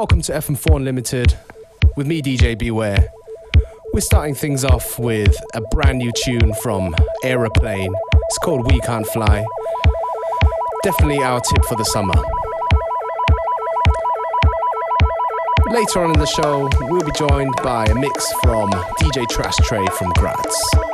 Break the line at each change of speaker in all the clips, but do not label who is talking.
Welcome to FM4 Unlimited with me, DJ Beware. We're starting things off with a brand new tune from Aeroplane. It's called We Can't Fly. Definitely our tip for the summer. Later on in the show, we'll be joined by a mix from DJ Trash Tray from Graz.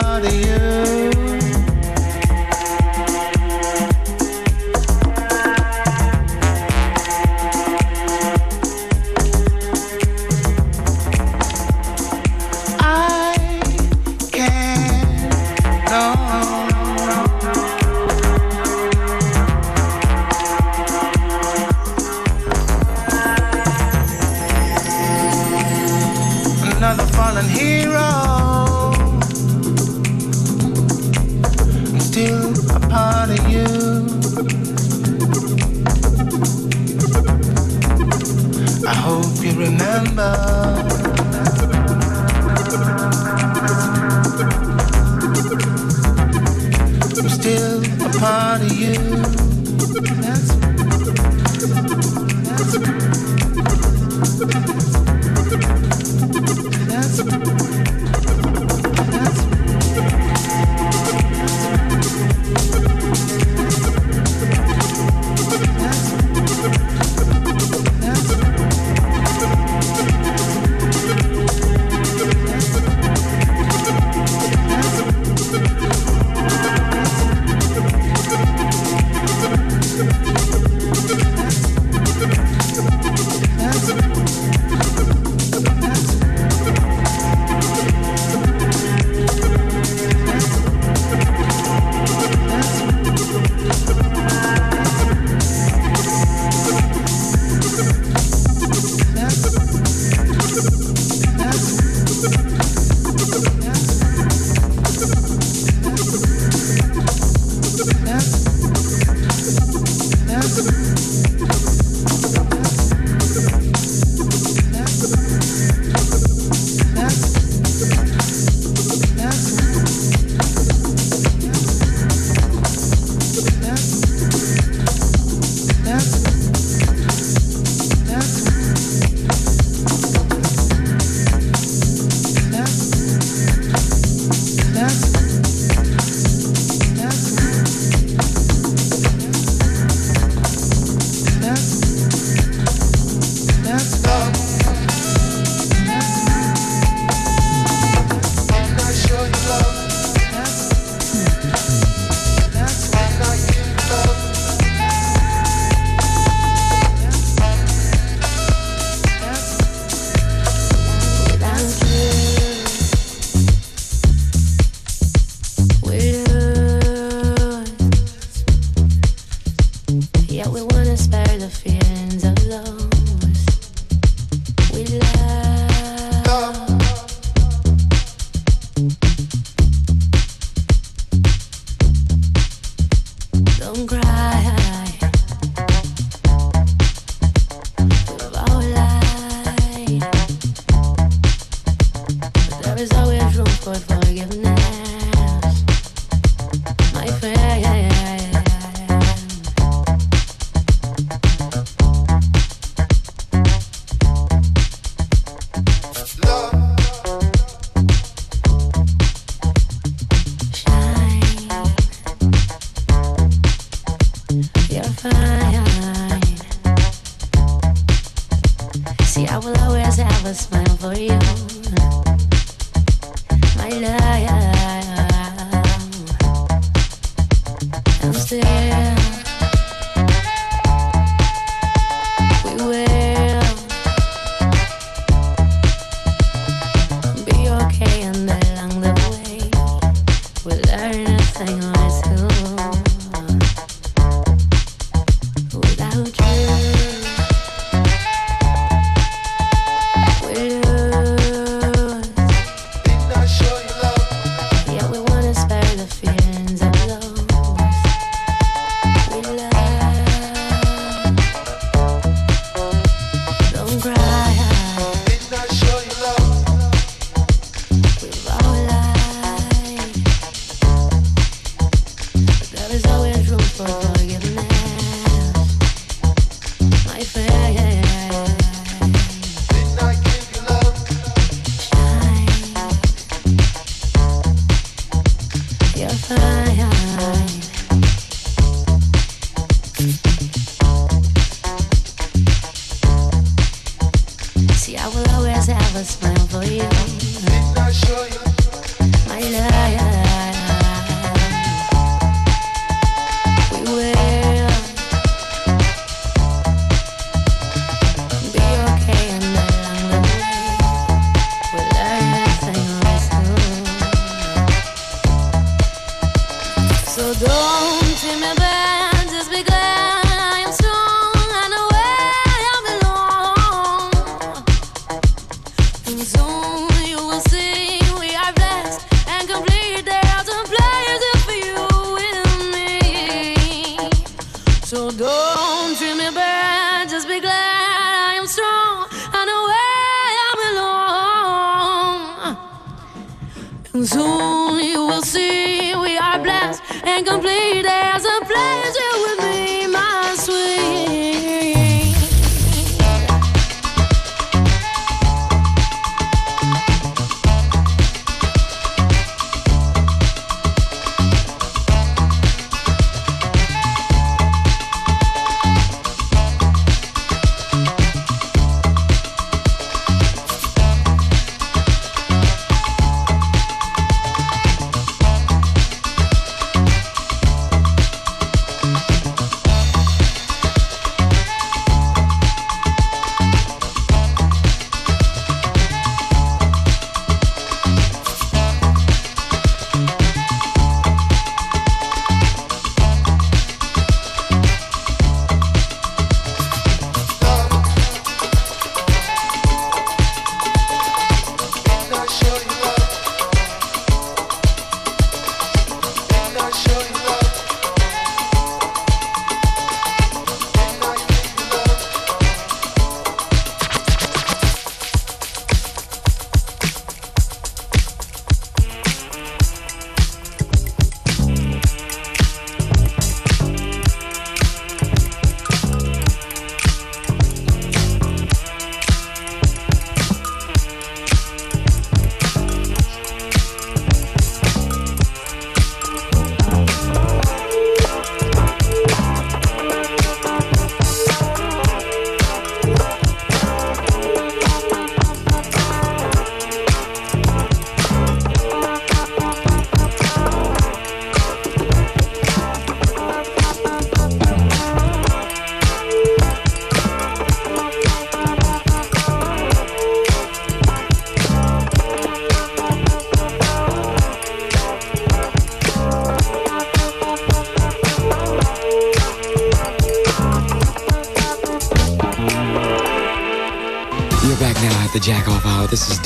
Part of you.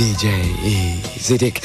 DJ Zidik.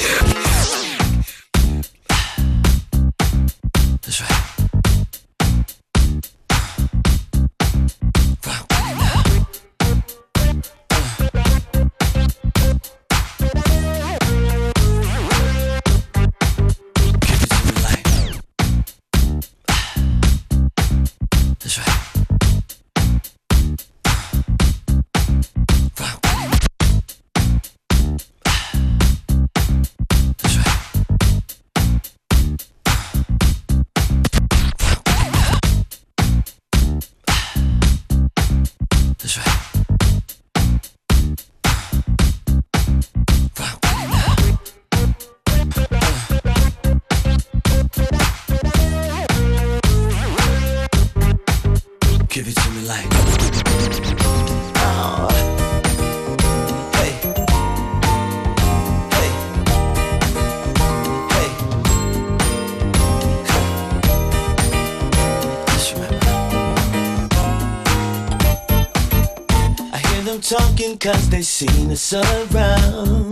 Cause they seen us around.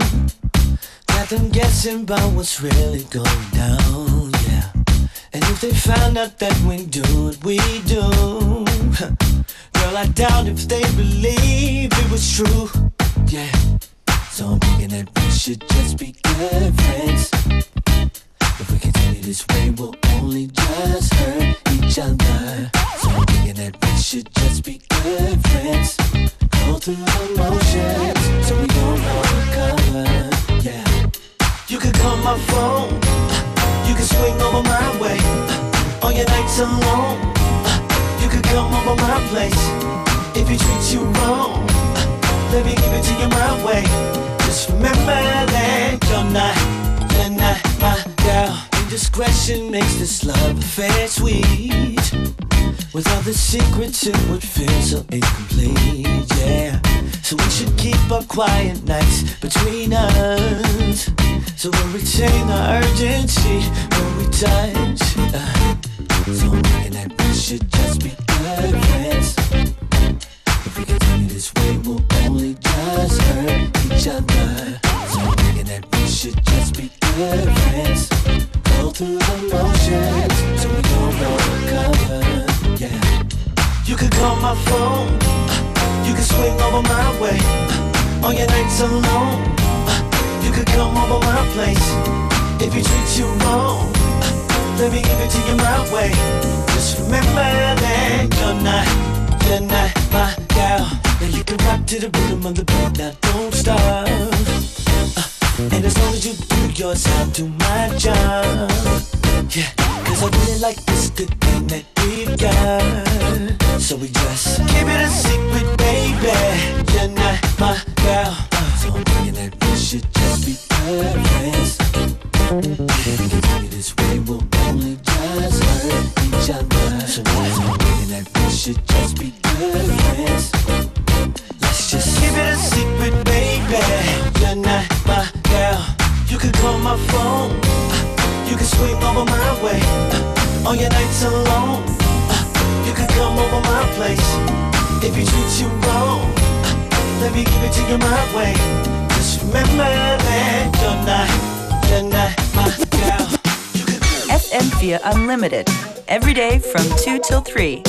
Got them guessing about what's really going down, yeah. And if they found out that we do what we do, girl, I doubt if they believe it was true, yeah. So I'm thinking that we should just be good friends. If we continue this way, we'll only just hurt each other. So I'm thinking that we should just be good friends. Go through the motions so we don't recover. Yeah. You could call my phone. You could swing over my way. On your nights alone. You could come over my place. If he treats you wrong, let me give it to you my way. Just remember that you're not, you're not my girl. Indiscretion makes this love affair sweet. With all the secrets, it would feel so incomplete, keep our quiet nights between us. So we'll retain our urgency when we touch. Uh, so that we should just be good friends. If we continue this way, we'll only just hurt each other. So I'm thinking that we should just be good friends. Go through the motions so we don't recover. Yeah. You could call my phone. You swing over my way. On your nights alone. You could come over my place. If he treats you wrong, let me give it to you my way. Just remember that you're not, you're not my girl. Now you can rock to the rhythm of the beat. Now don't stop. Uh, and as long as you do I'll do my job. Yeah, cause I really like this good thing that we've got. So we just keep it a secret, baby. You're not my girl. Uh, so I'm thinking that we should just be friends. If we continue this way, we'll only just hurt each other. So I'm thinking that we should just be good friends. Let's just keep it a secret, baby. You're not my girl. You can call my phone. You can swing over my way. On your nights alone. You can come over my place. If he treats you wrong, let me give it to you my way. Just remember that you're not, you're not my girl.
FM4 Unlimited. Every day from 2 till 3.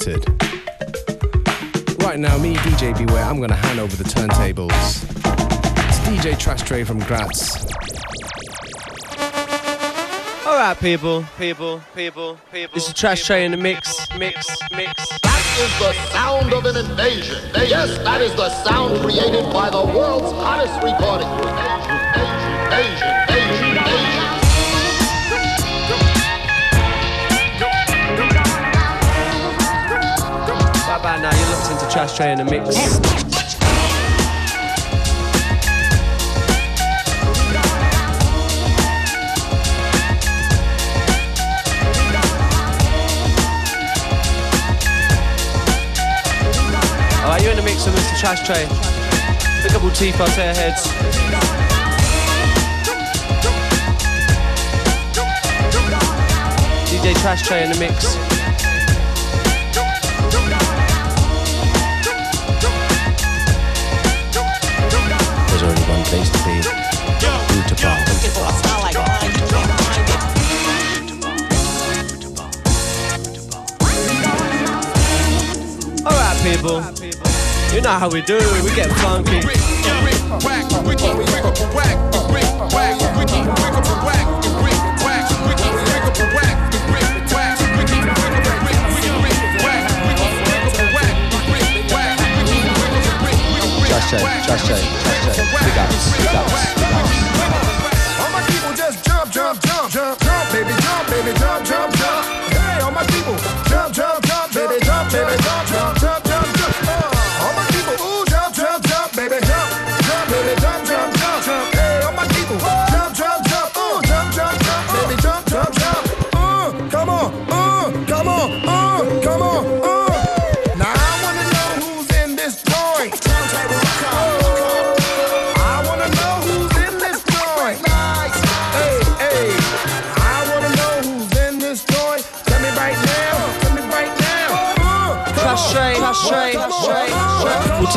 FM4 Right now, me, DJ Beware, I'm gonna hand over the turntables. It's DJ Trash Tray from Graz.
All right, people, people, people, people. This is Trash Tray in the mix, mix, mix.
That is the sound of an invasion. Yes, that is the sound created by the world's hottest recording. Asian, Asian,
Trash Tray in the mix. Alright, you're in the mix with Mr. Trash Tray. Pick up all out their heads. DJ Trash Tray in the mix.
Place to be. Rooter Bar.
Alright, people. You know how we do. We get funky.
Big ups, big ups.
All my people just jump, jump, jump, jump, jump, baby, jump, baby, jump, jump,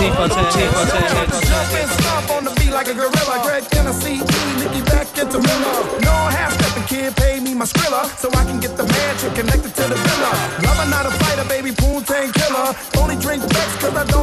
Their teeth out their heads.
Jump and stomp on the beat like a gorilla. Greg Tennessee, E, Nicky back into Miller. No half stepping kid, pay me my skrilla so I can get the mansion connected to the villa. Lover, not a fighter, baby, Poontang killer. Only drink Beck's cause I don't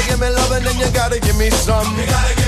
gotta give me love and then you gotta give me some.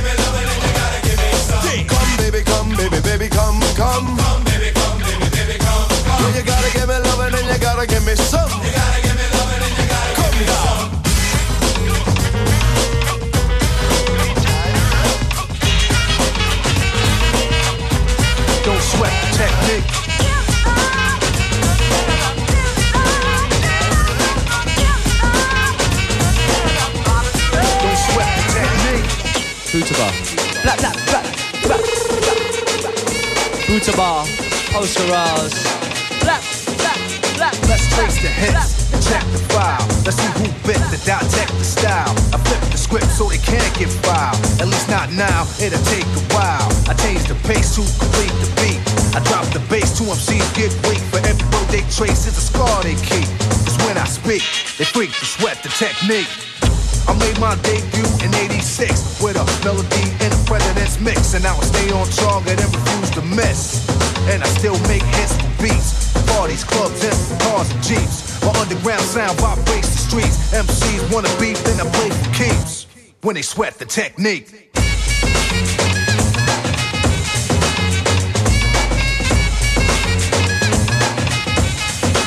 Booter Bar. Posteraz. Black, black, black.
Let's trace the hits and check the file. Let's see who bit the doubt, check the style. I flip the script so they can't get filed. At least not now, it'll take a while. I change the pace to complete the beat. I drop the bass to MCs get weak. For every road they trace is a scar they keep. It's when I speak, they freak to sweat the technique. I made my debut in 86 with a
melody and a president's mix. And I will stay on target and refuse to miss. And I still make hits for beats. Parties, clubs, and cars and jeeps. My underground sound vibrates the streets. MCs wanna beef, then I play for keeps. When they sweat the technique.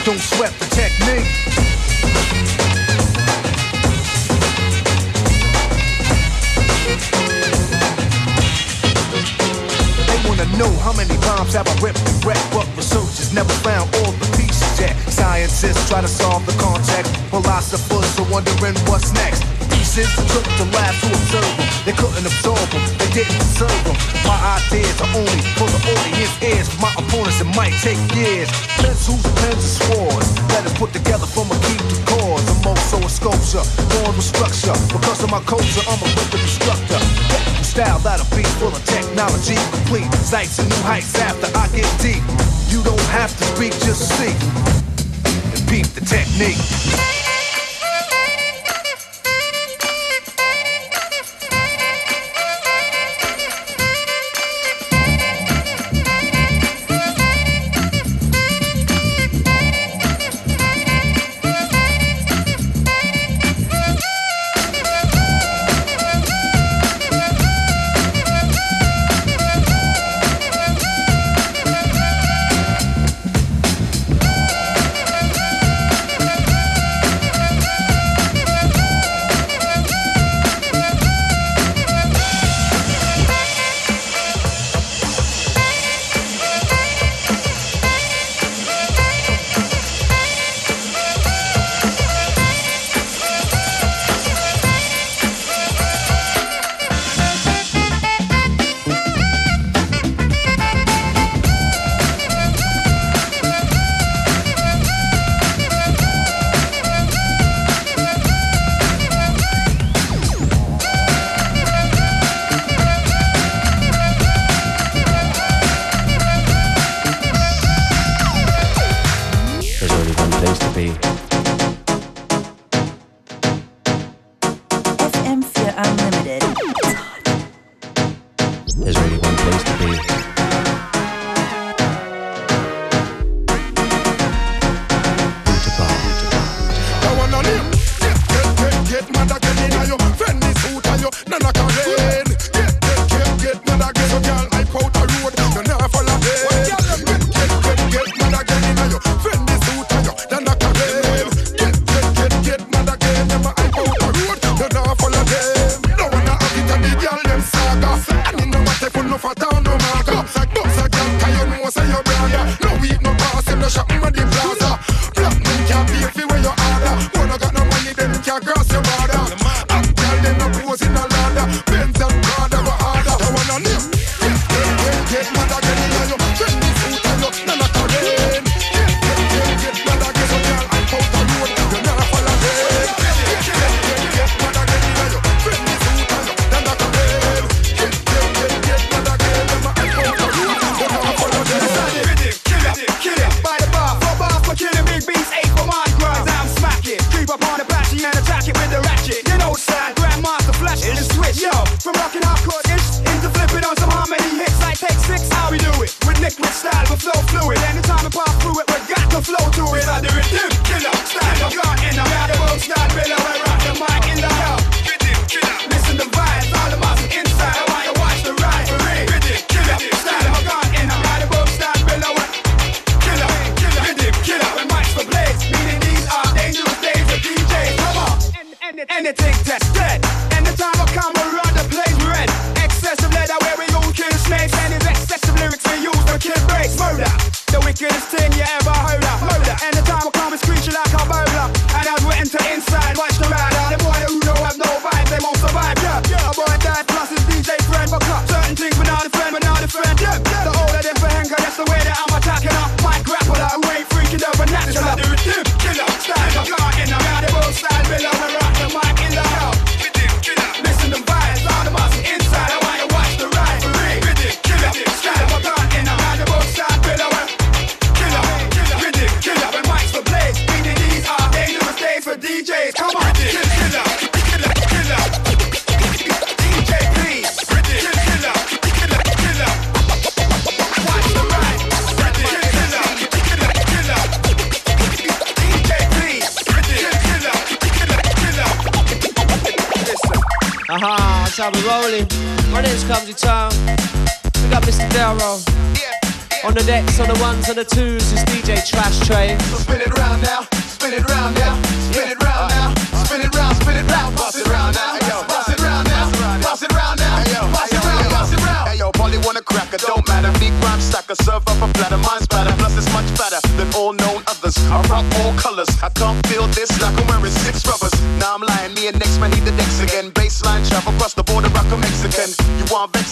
Don't sweat the technique. Know how many bombs have I ripped and wrecked, but researchers never found all the pieces yet. Scientists try to solve the contact, philosophers are wondering what's next. Pieces took the lab to observe them. They couldn't absorb them, they didn't deserve them. My ideas are only for the audience ears. My opponents, it might take years. Pencils, pens, and swords. Let it put together from a key to cause almost so a sculpture. Born with structure. Because of my culture, I'm a weapon instructor. Technical style that'll be full of technology. Complete sights and new heights after I get deep. You don't have to speak, just see. And peep the technique.
time
for Unlimited.
a
tick test, dead.
How we're rolling. My name's Clumsy Town. We got Mr. Delro. On the decks, on the ones, on the twos, it's DJ Trash Tray.
So spin it round now, spin it round now, spin it round now, spin it round, spin it round, bust it round now, bust it round now, bust it round now, bust it round, bust it round.
Hey yo, Polly want a cracker, don't matter. Big rhyme stacker, serve up a platter, mine's better. Plus it's much better than all known others. I rock all colors. I can't feel this like I'm wearing six rubbers. Now I'm lying, me and next man need the decks again.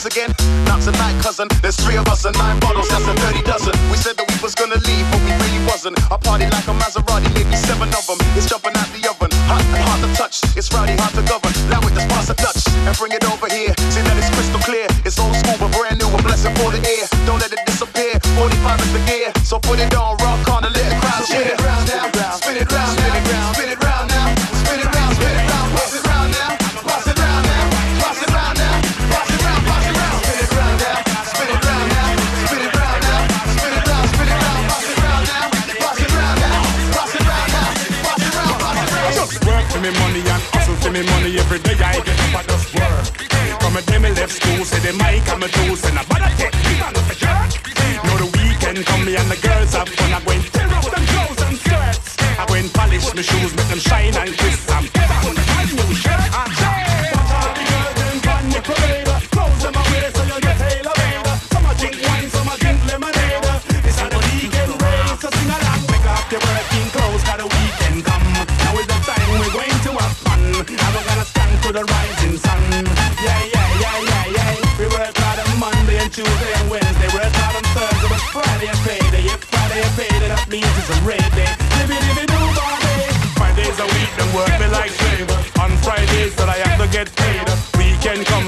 Vex again? Not tonight, cousin. There's three of us and nine bottles, that's a dirty dozen. We said that we was gonna leave, but we really wasn't. I party like a Maserati, maybe seven of them. It's jumping out the oven, hot and hard to touch. It's rowdy, hard to govern. Now with just pass a Dutch and bring it over here. See that it's crystal clear. It's old school, but brand new. A blessing for the air. Don't let it disappear. 45 is the gear, so put it on, the
mic and my tools and I better take on the. Know the weekend come me and the girls have fun. I go and tear up them clothes and skirts. I go and polish my shoes, make them shine and crisp.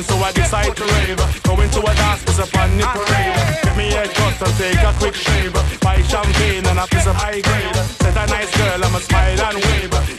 So I decide to rave. Going to a dance, piss up on the parade. Get me a cut and take a quick shave. Buy champagne and a piece of high grade. Set a nice girl, I'ma smile and wave.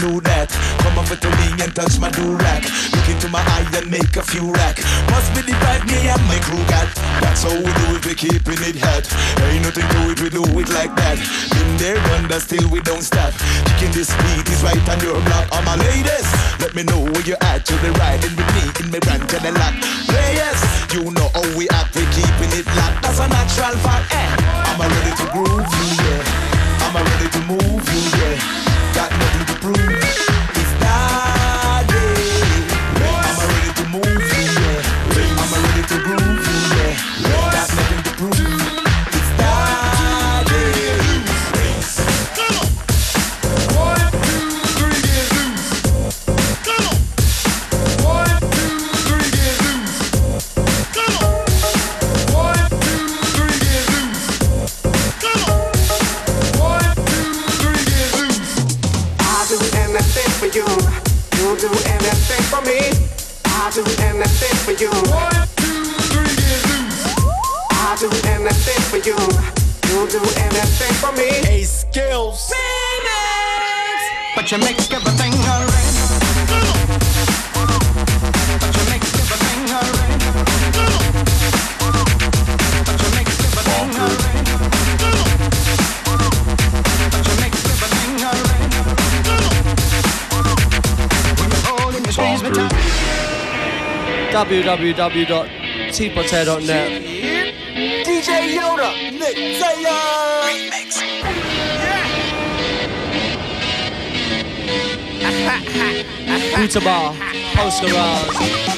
Who that. Come over to me and touch my do rack. Look into my eye and make a few rack. Must be the vibe me and my crew got. That's how we do it, we keeping it hot. Ain't nothing to it, we do it like that. Been there, done that, still we don't stop. Kicking this beat is right on your block. All my ladies, let me know where you at. You'll be riding with me in my brand and lock. Players, you know how we act, we keeping it locked. That's a natural fact.
www.tpotato.net.
DJ Yoda, Nick Taylor. Remix.
Yeah. Peter Ball, Oscar Ross.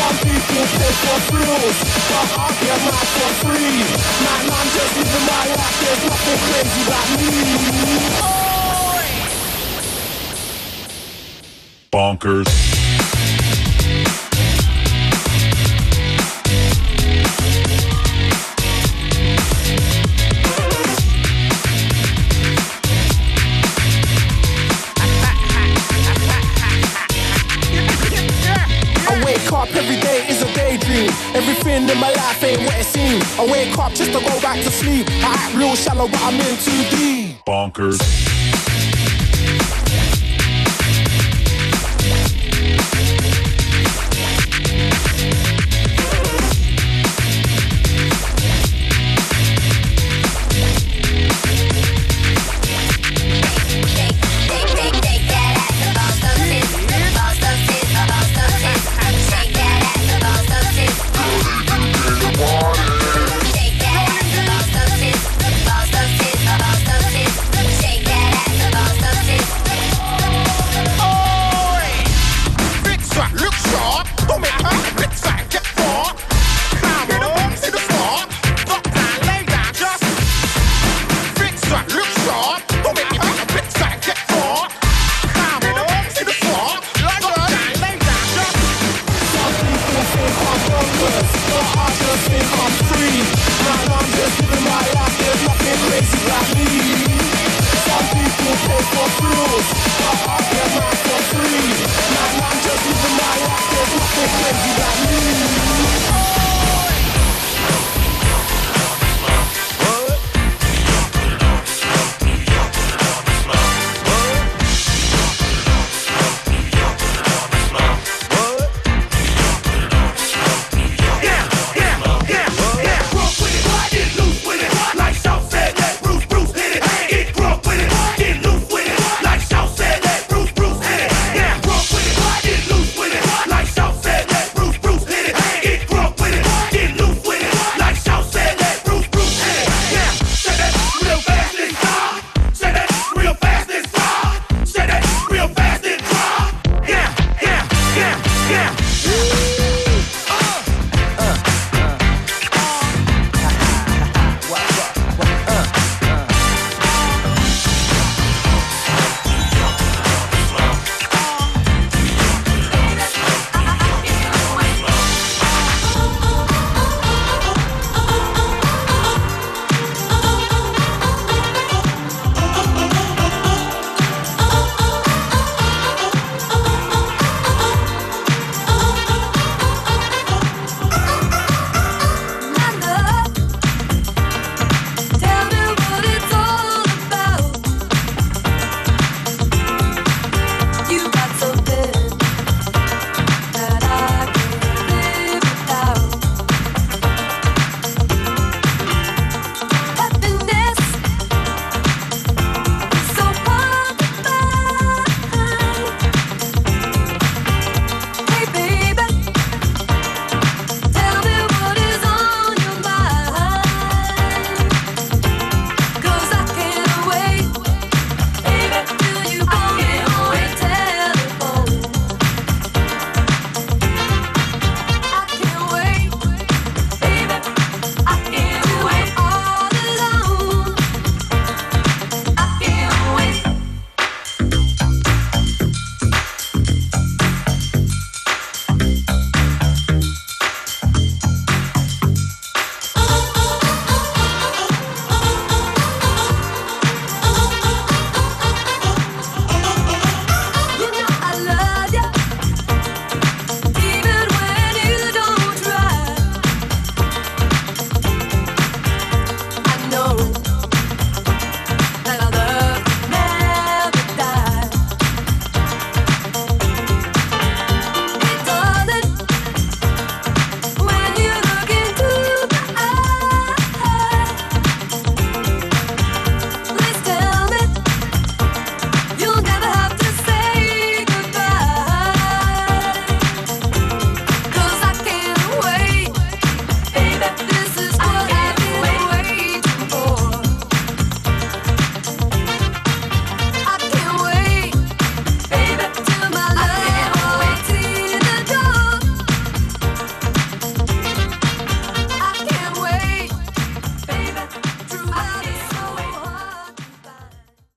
Some people pay for thrills, but I get mine for free. Man, I'm just living my life, there's nothing crazy about me.
Bonkers.
I wake up just to go back to sleep. I act real shallow, but I'm in too deep.
Bonkers.